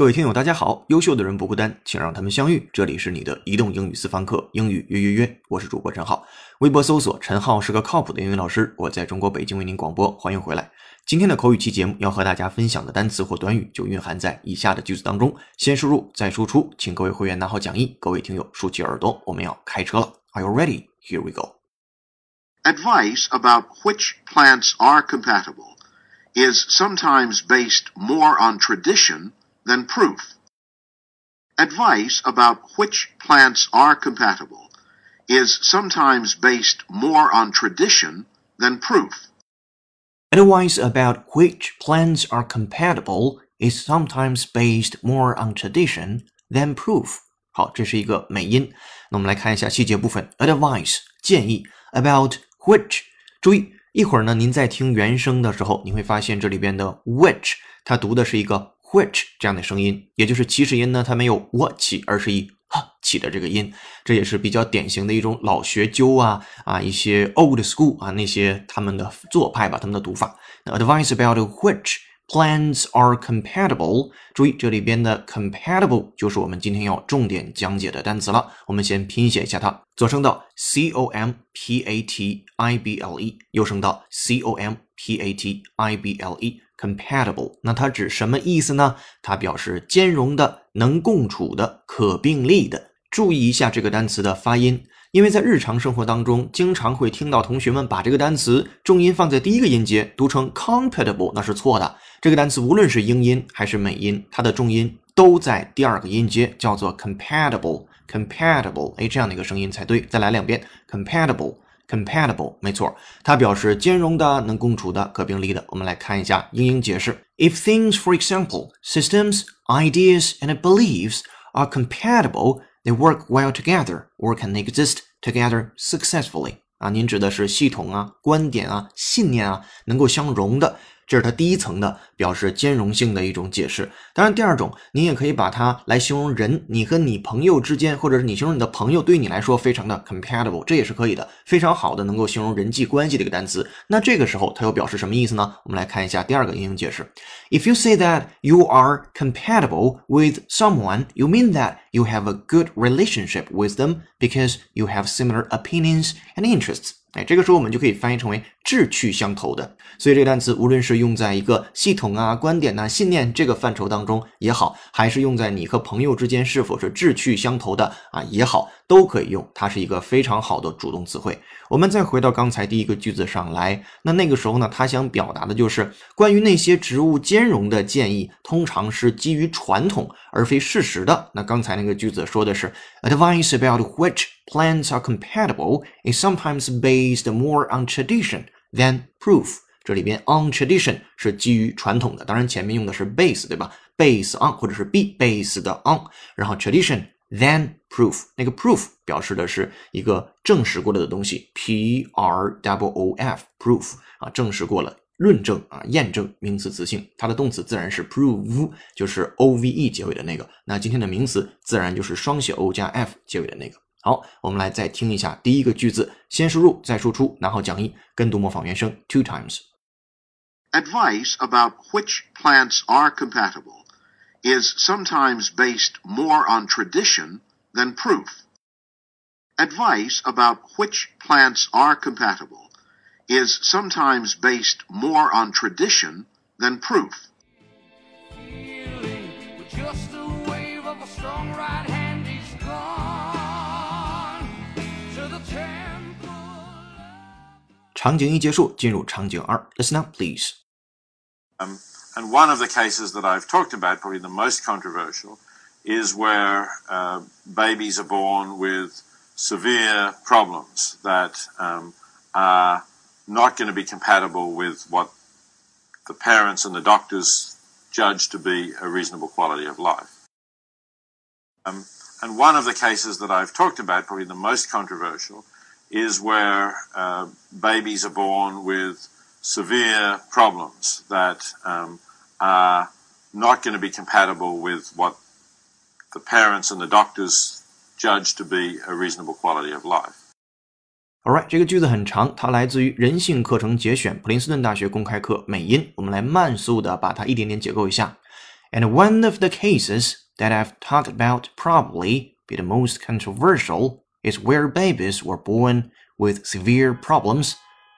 各位听友，大家好！优秀的人不孤单，请让他们相遇。这里是你的移动英语私房课，英语约约约，我是主播陈浩。微博搜索“陈浩是个靠谱的英语老师”，我在中国北京为您广播，欢迎回来。今天的口语期节目要和大家分享的单词或短语就蕴含在以下的句子当中，先输入再输出，请各位会员拿好讲义，各位听友竖起耳朵，我们要开车了。Are you ready? Here we go. Advice about which plants are compatible is sometimes based more on tradition than proof. Advice about which plants are compatible is sometimes based more on tradition than proof. Advice about which plants are compatible is sometimes based more on tradition than proof. 好，这是一个美音。那我们来看一下细节部分。Advice 建议 about which，注意一会儿呢，您在听原声的时候，你会发现这里边的 which 它读的是一个 which 这样的声音，也就是起始音呢，它没有 what 起，而是以起的这个音，这也是比较典型的一种老学究啊啊一些 old school 啊那些他们的做派吧，他们的读法。那 advice about which Plans are compatible，注意这里边的 compatible 就是我们今天要重点讲解的单词了。我们先拼写一下它，左声道 c o m p a t i b l e，右声道 c o m p a t i b l e。compatible，那它指什么意思呢？它表示兼容的、能共处的、可并立的。注意一下这个单词的发音，因为在日常生活当中，经常会听到同学们把这个单词重音放在第一个音节，读成 compatible，那是错的。这个单词无论是英音还是美音，它的重音都在第二个音节，叫做 compatible，compatible，哎，这样的一个声音才对。再来两遍，compatible，compatible，没错，它表示兼容的、能共处的、可并立的。我们来看一下英英解释：If things, for example, systems, ideas, and beliefs are compatible They work well together or can exist together successfully. 啊，您指的是系统啊、观点啊、信念啊能够相融的。这是它第一层的表示兼容性的一种解释。当然，第二种，您也可以把它来形容人，你和你朋友之间，或者是你形容你的朋友，对你来说非常的 compatible，这也是可以的，非常好的能够形容人际关系的一个单词。那这个时候它又表示什么意思呢？我们来看一下第二个应用解释。If you say that you are compatible with someone, you mean that you have a good relationship with them because you have similar opinions and interests. 哎，这个时候我们就可以翻译成为志趣相投的。所以这个单词无论是用在一个系统啊、观点呐、信念这个范畴当中也好，还是用在你和朋友之间是否是志趣相投的啊也好，都可以用。它是一个非常好的主动词汇。我们再回到刚才第一个句子上来，那那个时候呢，他想表达的就是关于那些植物兼容的建议，通常是基于传统而非事实的。那刚才那个句子说的是 advice about which plants are compatible is sometimes based more on tradition than proof。这里边 on tradition 是基于传统的，当然前面用的是 base，对吧？base on 或者是 be base 的 on，然后 tradition。Then proof，那个 proof 表示的是一个证实过了的东西，p r w o f proof 啊，证实过了，论证啊，验证，名词词性，它的动词自然是 prove，就是 o v e 结尾的那个。那今天的名词自然就是双写 o 加 f 结尾的那个。好，我们来再听一下第一个句子，先输入再输出，然后讲义跟读模仿原声 two times。Advice about which plants are compatible. Is sometimes based more on tradition than proof. Advice about which plants are compatible is sometimes based more on tradition than proof. Listen up, please. Um, and one of the cases that I've talked about, probably the most controversial, is where uh, babies are born with severe problems that um, are not going to be compatible with what the parents and the doctors judge to be a reasonable quality of life. Um, and one of the cases that I've talked about, probably the most controversial, is where uh, babies are born with severe problems that um, are not going to be compatible with what the parents and the doctors judge to be a reasonable quality of life. Alright，这个句子很长，它来自于人性课程节选，普林斯顿大学公开课美音。我们来慢速的把它一点点解构一下。And one of the cases that I've talked about probably be the most controversial is where babies were born with severe problems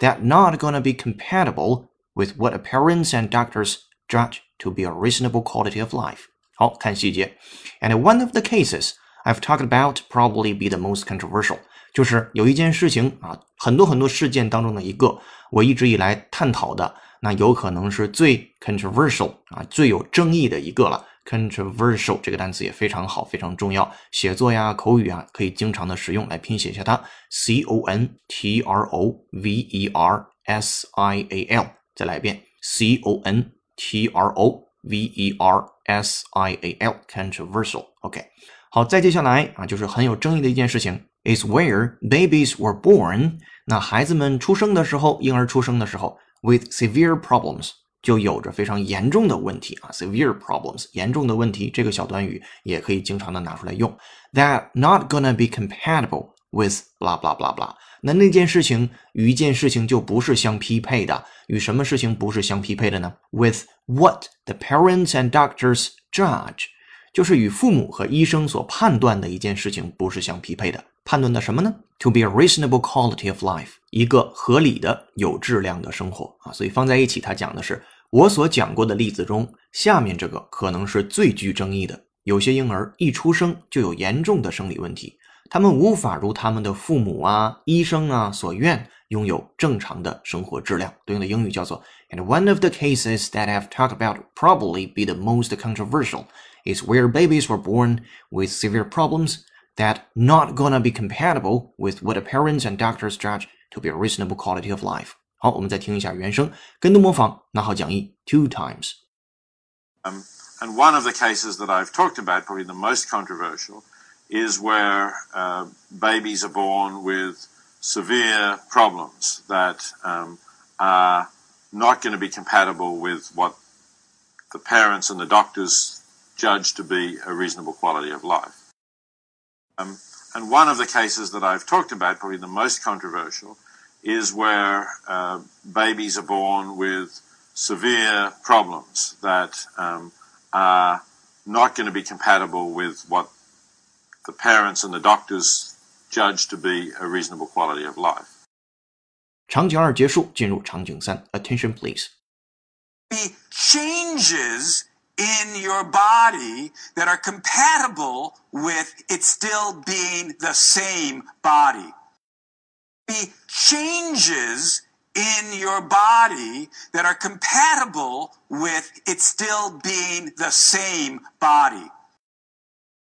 that not gonna be compatible with what parents and doctors judge to be a reasonable quality of life. 好看细节，and one of the cases I've talked about probably be the most controversial，就是有一件事情啊，很多很多事件当中的一个，我一直以来探讨的，那有可能是最 controversial 啊，最有争议的一个了。 controversial 这个单词也非常好，非常重要，写作呀、口语啊，可以经常的使用来拼写一下它，c o n t r o v e r s i a l，再来一遍，c o n t r o v e r s i a l，controversial。OK，好，再接下来啊，就是很有争议的一件事情，is where babies were born。那孩子们出生的时候，婴儿出生的时候，with severe problems。 就有着非常严重的问题啊，severe problems，严重的问题。这个小短语也可以经常的拿出来用。That not gonna be compatible with blah blah blah blah。那那件事情与一件事情就不是相匹配的。与什么事情不是相匹配的呢？With what the parents and doctors judge，就是与父母和医生所判断的一件事情不是相匹配的。判断的什么呢？To be a reasonable quality of life，一个合理的、有质量的生活啊。所以放在一起，它讲的是。我所讲过的例子中，下面这个可能是最具争议的。有些婴儿一出生就有严重的生理问题，他们无法如他们的父母啊、医生啊所愿拥有正常的生活质量。对应的英语叫做：And one of the cases that I've talked about probably be the most controversial is where babies were born with severe problems that not gonna be compatible with what parents and doctors judge to be a reasonable quality of life. 好，我们再听一下原声，跟读模仿，拿好讲义 two times。Um, and one of the cases that I've talked about, probably the most controversial, is where uh, babies are born with severe problems that um, are not going to be compatible with what the parents and the doctors judge to be a reasonable quality of life. Um, and one of the cases that I've talked about, probably the most controversial, is where uh, babies are born with severe problems that um, are not going to be compatible with what the parents and the doctors judge to be a reasonable quality of life. 场景二结束，进入场景三。Attention, please. Be changes in your body that are compatible with it still being the same body be changes in your body that are compatible with it still being the same body.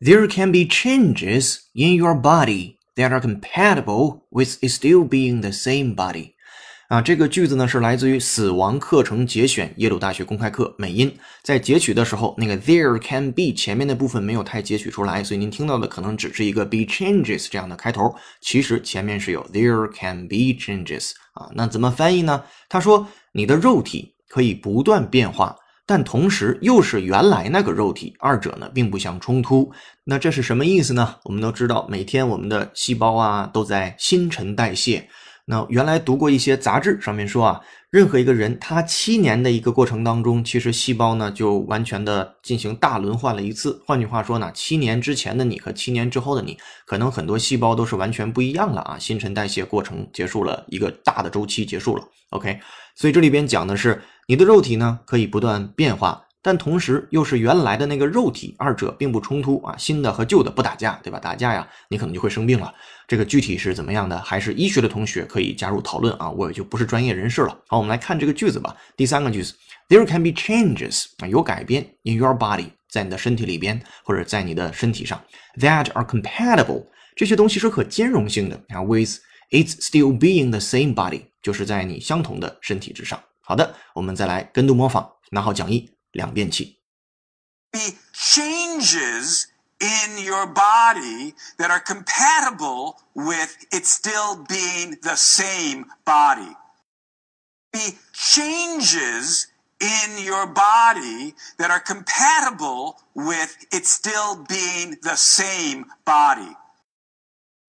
There can be changes in your body that are compatible with it still being the same body. 啊，这个句子呢是来自于《死亡课程节选》耶鲁大学公开课美音。在截取的时候，那个 there can be 前面的部分没有太截取出来，所以您听到的可能只是一个 be changes 这样的开头。其实前面是有 there can be changes 啊。那怎么翻译呢？他说你的肉体可以不断变化，但同时又是原来那个肉体，二者呢并不相冲突。那这是什么意思呢？我们都知道，每天我们的细胞啊都在新陈代谢。那原来读过一些杂志，上面说啊，任何一个人他七年的一个过程当中，其实细胞呢就完全的进行大轮换了一次。换句话说呢，七年之前的你和七年之后的你，可能很多细胞都是完全不一样了啊，新陈代谢过程结束了一个大的周期结束了。OK，所以这里边讲的是你的肉体呢可以不断变化。但同时又是原来的那个肉体，二者并不冲突啊，新的和旧的不打架，对吧？打架呀，你可能就会生病了。这个具体是怎么样的，还是医学的同学可以加入讨论啊，我也就不是专业人士了。好，我们来看这个句子吧。第三个句子，There can be changes 啊，有改变 in your body，在你的身体里边或者在你的身体上，that are compatible，这些东西是可兼容性的啊，with it's still being the same body，就是在你相同的身体之上。好的，我们再来跟读模仿，拿好讲义。两遍起。Be changes in your body that are compatible with it still being the same body. Be changes in your body that are compatible with it still being the same body.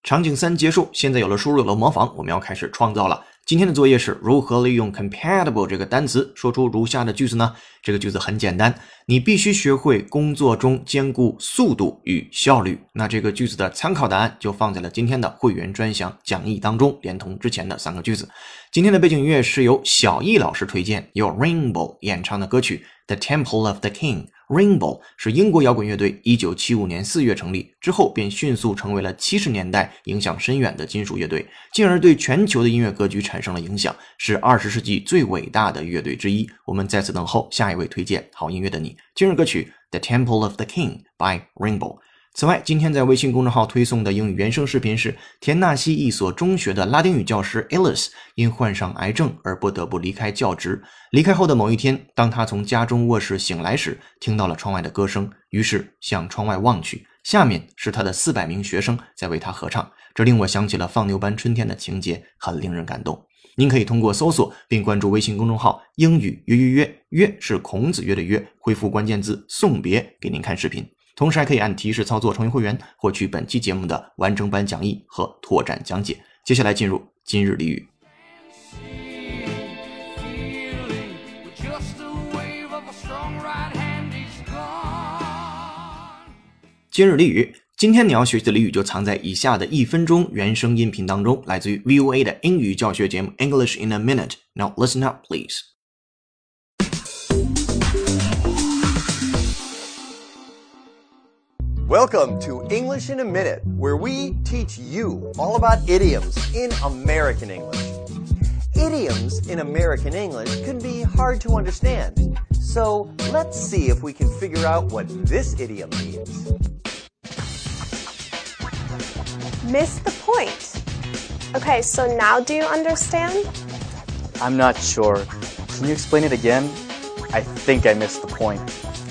场景三结束，现在有了输入，有了模仿，我们要开始创造了。 今天的作业是如何利用 compatible 这个单词说出如下的句子呢？这个句子很简单，你必须学会工作中兼顾速度与效率。那这个句子的参考答案就放在了今天的会员专享讲义当中，连同之前的三个句子。今天的背景音乐是由小易老师推荐，由 Rainbow 演唱的歌曲《The Temple of the King》。Rainbow 是英国摇滚乐队，一九七五年四月成立之后，便迅速成为了七十年代影响深远的金属乐队，进而对全球的音乐格局产生了影响，是二十世纪最伟大的乐队之一。我们在此等候下一位推荐好音乐的你。今日歌曲《The Temple of the King》by Rainbow。此外，今天在微信公众号推送的英语原声视频是田纳西一所中学的拉丁语教师 Ellis 因患上癌症而不得不离开教职。离开后的某一天，当他从家中卧室醒来时，听到了窗外的歌声，于是向窗外望去，下面是他的四百名学生在为他合唱。这令我想起了放牛班春天的情节，很令人感动。您可以通过搜索并关注微信公众号“英语约约约”，约是孔子约的约，恢复关键字“送别”给您看视频。同时还可以按提示操作成为会员，获取本期节目的完整版讲义和拓展讲解。接下来进入今日俚语。今日俚语，今天你要学习的俚语就藏在以下的一分钟原声音频当中，来自于 VOA 的英语教学节目 English in a Minute。Now listen up, please. Welcome to English in a Minute, where we teach you all about idioms in American English. Idioms in American English can be hard to understand, so let's see if we can figure out what this idiom means. Miss the point. Okay, so now do you understand? I'm not sure. Can you explain it again? I think I missed the point.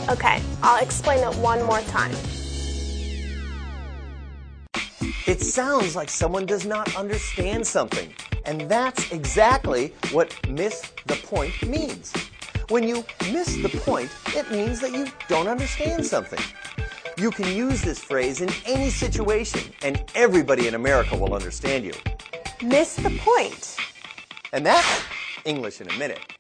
Okay, I'll explain it one more time. It sounds like someone does not understand something, and that's exactly what miss the point means. When you miss the point, it means that you don't understand something. You can use this phrase in any situation, and everybody in America will understand you. Miss the point. And that's English in a minute.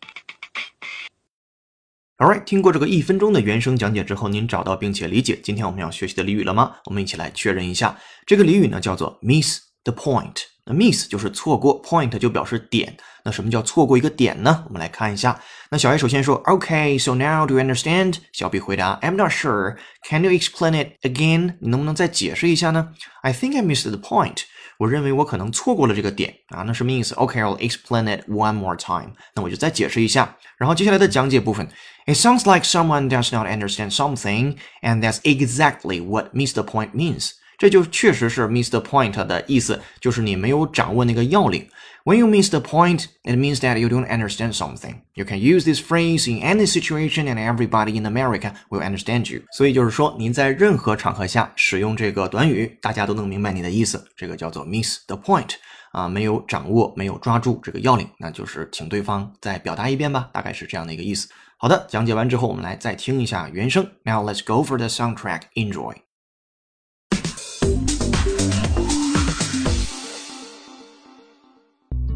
Alright，听过这个一分钟的原声讲解之后，您找到并且理解今天我们要学习的俚语了吗？我们一起来确认一下。这个俚语呢叫做 miss the point。那 miss 就是错过，point 就表示点。那什么叫错过一个点呢？我们来看一下。那小 A 首先说，OK，so now do you understand？小 B 回答，I'm not sure。Can you explain it again？你能不能再解释一下呢？I think I missed the point。我认为我可能错过了这个点啊，那什么意思？OK，I'll explain it one more time。那我就再解释一下。然后接下来的讲解部分，It sounds like someone does not understand something，and that's exactly what miss the point means。 这就确实是 miss the point 的意思，就是你没有掌握那个要领。When you miss the point, it means that you don't understand something. You can use this phrase in any situation, and everybody in America will understand you. 所以就是说，您在任何场合下使用这个短语，大家都能明白你的意思。这个叫做 miss the point 啊，没有掌握，没有抓住这个要领，那就是请对方再表达一遍吧，大概是这样的一个意思。好的，讲解完之后，我们来再听一下原声。Now let's go for the soundtrack. Enjoy.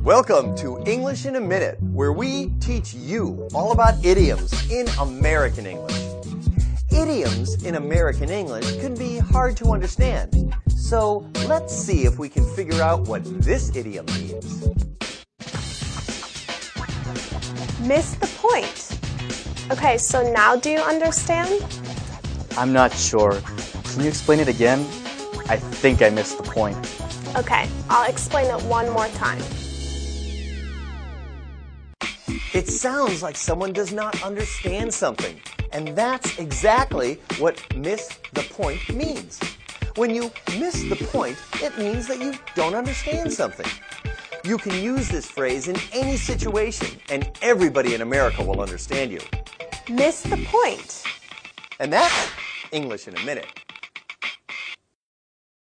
Welcome to English in a Minute, where we teach you all about idioms in American English. Idioms in American English can be hard to understand, so let's see if we can figure out what this idiom means. Miss the point. Okay, so now do you understand? I'm not sure. Can you explain it again? I think I missed the point. Okay, I'll explain it one more time. It sounds like someone does not understand something, and that's exactly what miss the point means. When you miss the point, it means that you don't understand something. You can use this phrase in any situation, and everybody in America will understand you. Miss the point. And that's English in a minute.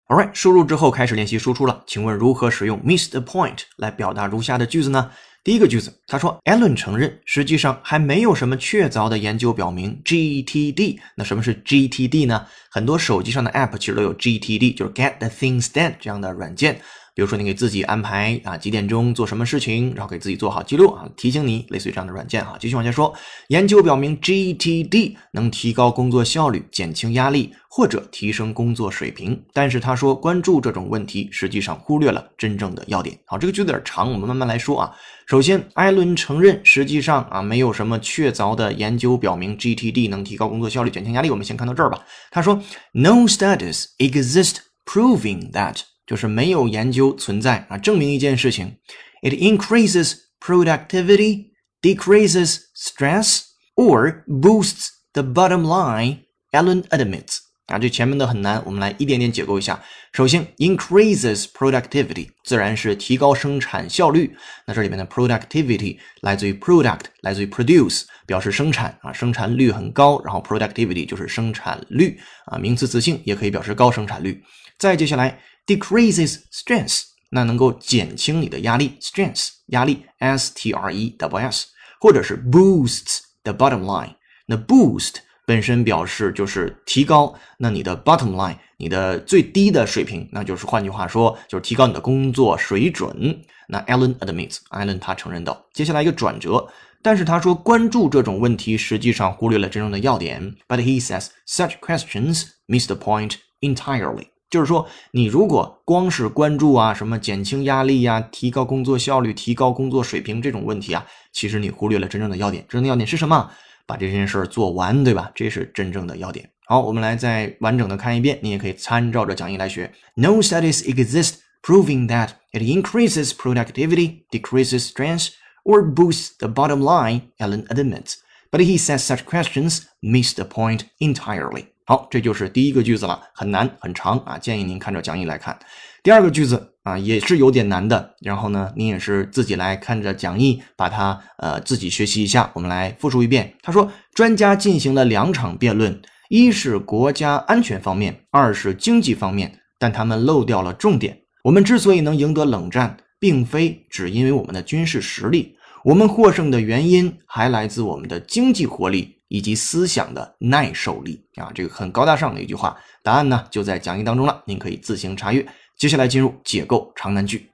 Alright，输入之后开始练习输出了。请问如何使用 miss the point 来表达如下的句子呢？ 第一个句子，他说，Allen 承认，实际上还没有什么确凿的研究表明 GTD。那什么是 GTD 呢？很多手机上的 App 其实都有 GTD，就是 Get the Things Done 这样的软件。比如说，你给自己安排啊几点钟做什么事情，然后给自己做好记录啊，提醒你，类似于这样的软件哈。继续往下说，研究表明 GTD 能提高工作效率、减轻压力或者提升工作水平。但是他说，关注这种问题实际上忽略了真正的要点。好，这个句子有点长，我们慢慢来说啊。首先，艾伦承认，实际上啊没有什么确凿的研究表明 GTD 能提高工作效率、减轻压力。我们先看到这儿吧。他说，No studies exist proving that。就是没有研究存在啊，证明一件事情：it increases productivity, decreases stress, or boosts the bottom line. Allen admits 啊，这前面的很难，我们来一点点解构一下。首先，increases productivity 自然是提高生产效率。那这里面的 productivity 来自于 product，来自于 produce，表示生产啊，生产率很高。然后 productivity 就是生产率啊，名词词性也可以表示高生产率。再接下来。decreases stress，那能够减轻你的压力，stress 压力，s t r e w s，或者是 boosts the bottom line。那 boost 本身表示就是提高，那你的 bottom line，你的最低的水平，那就是换句话说，就是提高你的工作水准。那 Alan admits，Alan 他承认到，接下来一个转折，但是他说关注这种问题实际上忽略了真正的要点。But he says such questions miss the point entirely。 就是说，你如果光是关注啊什么减轻压力呀、提高工作效率、提高工作水平这种问题啊，其实你忽略了真正的要点。真正的要点是什么？把这件事儿做完，对吧？这是真正的要点。好，我们来再完整的看一遍，你也可以参照着讲义来学。No studies exist proving that it increases productivity, decreases stress, or boosts the bottom line. Allen admits, but he says such questions miss the point entirely. 好，这就是第一个句子了，很难很长啊，建议您看着讲义来看。第二个句子啊，也是有点难的，然后呢，您也是自己来看着讲义，把它呃自己学习一下。我们来复述一遍。他说，专家进行了两场辩论，一是国家安全方面，二是经济方面，但他们漏掉了重点。我们之所以能赢得冷战，并非只因为我们的军事实力，我们获胜的原因还来自我们的经济活力。以及思想的耐受力啊，这个很高大上的一句话。答案呢就在讲义当中了，您可以自行查阅。接下来进入解构长难句。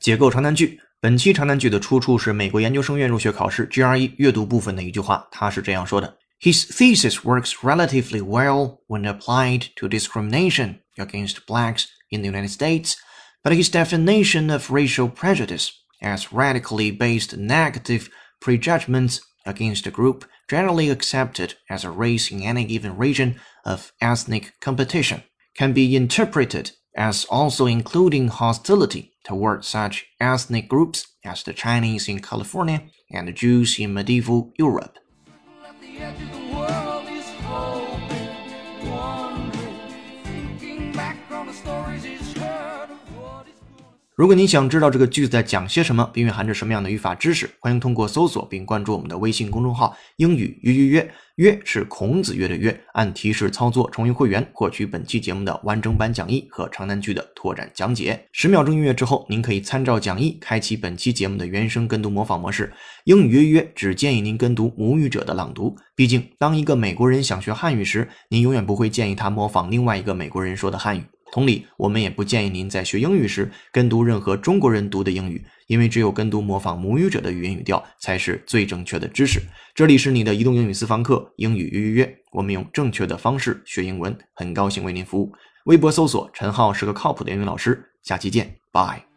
解构长难句，本期长难句的出处是美国研究生院入学考试 GRE 阅读部分的一句话，他是这样说的：His thesis works relatively well when applied to discrimination against blacks. In the United States, but his definition of racial prejudice as radically based negative prejudgments against a group generally accepted as a race in any given region of ethnic competition can be interpreted as also including hostility toward such ethnic groups as the Chinese in California and the Jews in medieval Europe. 如果您想知道这个句子在讲些什么，并蕴含着什么样的语法知识，欢迎通过搜索并关注我们的微信公众号“英语约约约”，约是孔子约的约。按提示操作成为会员，获取本期节目的完整版讲义和长难句的拓展讲解。十秒钟音乐之后，您可以参照讲义开启本期节目的原声跟读模仿模式。英语约约只建议您跟读母语者的朗读，毕竟当一个美国人想学汉语时，您永远不会建议他模仿另外一个美国人说的汉语。同理，我们也不建议您在学英语时跟读任何中国人读的英语，因为只有跟读模仿母语者的语音语调才是最正确的知识。这里是你的移动英语私房课，英语预约约，我们用正确的方式学英文，很高兴为您服务。微博搜索陈浩是个靠谱的英语老师，下期见，拜。